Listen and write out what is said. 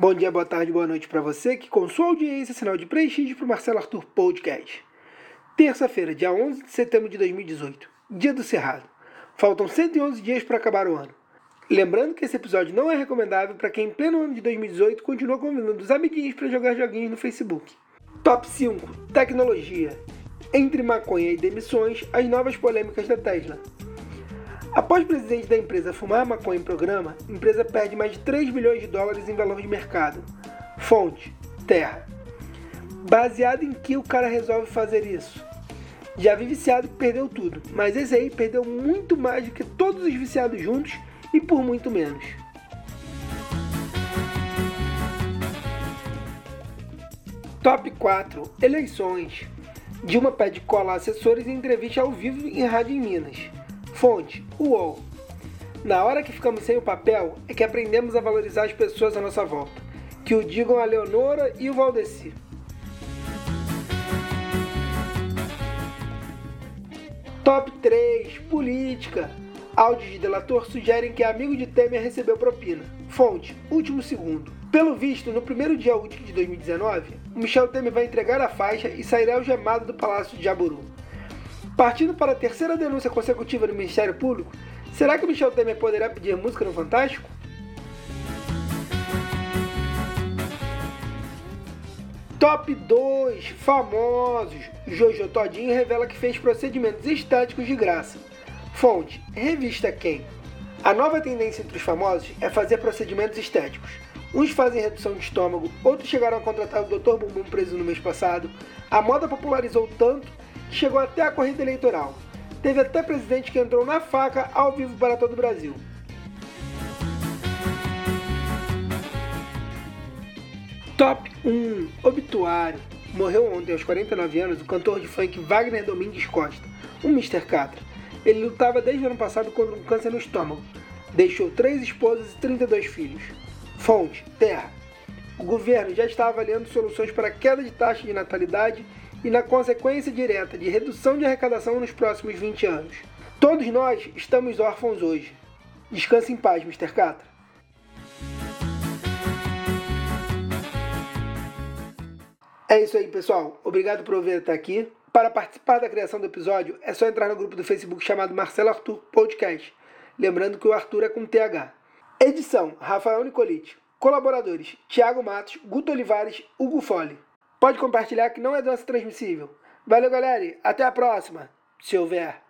Bom dia, boa tarde, boa noite para você que com sua audiência sinal de prestígio para o Marcelo Arthur Podcast. Terça-feira, dia 11 de setembro de 2018, dia do Cerrado. Faltam 111 dias para acabar o ano. Lembrando que esse episódio não é recomendável para quem em pleno ano de 2018 continua convidando os amiguinhos para jogar joguinhos no Facebook. Top 5: Tecnologia. Entre maconha e demissões, as novas polêmicas da Tesla. Após o presidente da empresa fumar maconha em programa, a empresa perde mais de 3 bilhões de dólares em valor de mercado. Fonte: Terra. Baseado em que o cara resolve fazer isso? Já vi viciado que perdeu tudo, mas esse aí perdeu muito mais do que todos os viciados juntos e por muito menos. Top 4 Eleições. Dilma pede cola a assessores em entrevista ao vivo em rádio em Minas. Fonte: UOL. Na hora que ficamos sem o papel, é que aprendemos a valorizar as pessoas à nossa volta. Que o digam a Leonora e o Valdeci. Top 3 Política. Áudios de delator sugerem que amigo de Temer recebeu propina. Fonte: Último segundo. Pelo visto, no primeiro dia útil de 2019, Michel Temer vai entregar a faixa e sairá algemado do Palácio de Jaburu. Partindo para a terceira denúncia consecutiva do Ministério Público, será que Michel Temer poderá pedir música no Fantástico? Top 2 Famosos. Jojo Todinho revela que fez procedimentos estéticos de graça. Fonte: Revista Quem. A nova tendência entre os famosos é fazer procedimentos estéticos. Uns fazem redução de estômago, outros chegaram a contratar o Dr. Bumbum preso no mês passado. A moda popularizou tanto chegou até a corrida eleitoral. Teve até presidente que entrou na faca ao vivo para todo o Brasil. Top 1 Obituário. Morreu ontem aos 49 anos o cantor de funk Wagner Domingues Costa, o Mr. Catra. Ele lutava desde o ano passado contra um câncer no estômago. Deixou três esposas e 32 filhos. Fonte: Terra. O governo já está avaliando soluções para a queda de taxa de natalidade e na consequência direta de redução de arrecadação nos próximos 20 anos. Todos nós estamos órfãos hoje. Descanse em paz, Mr. Catra. É isso aí, pessoal. Obrigado por ouvir até aqui. Para participar da criação do episódio, é só entrar no grupo do Facebook chamado Marcelo Arthur Podcast. Lembrando que o Arthur é com TH. Edição: Rafael Nicolite. Colaboradores: Tiago Matos, Guto Olivares, Hugo Fole. Pode compartilhar que não é doença transmissível. Valeu, galera. Até a próxima, se houver.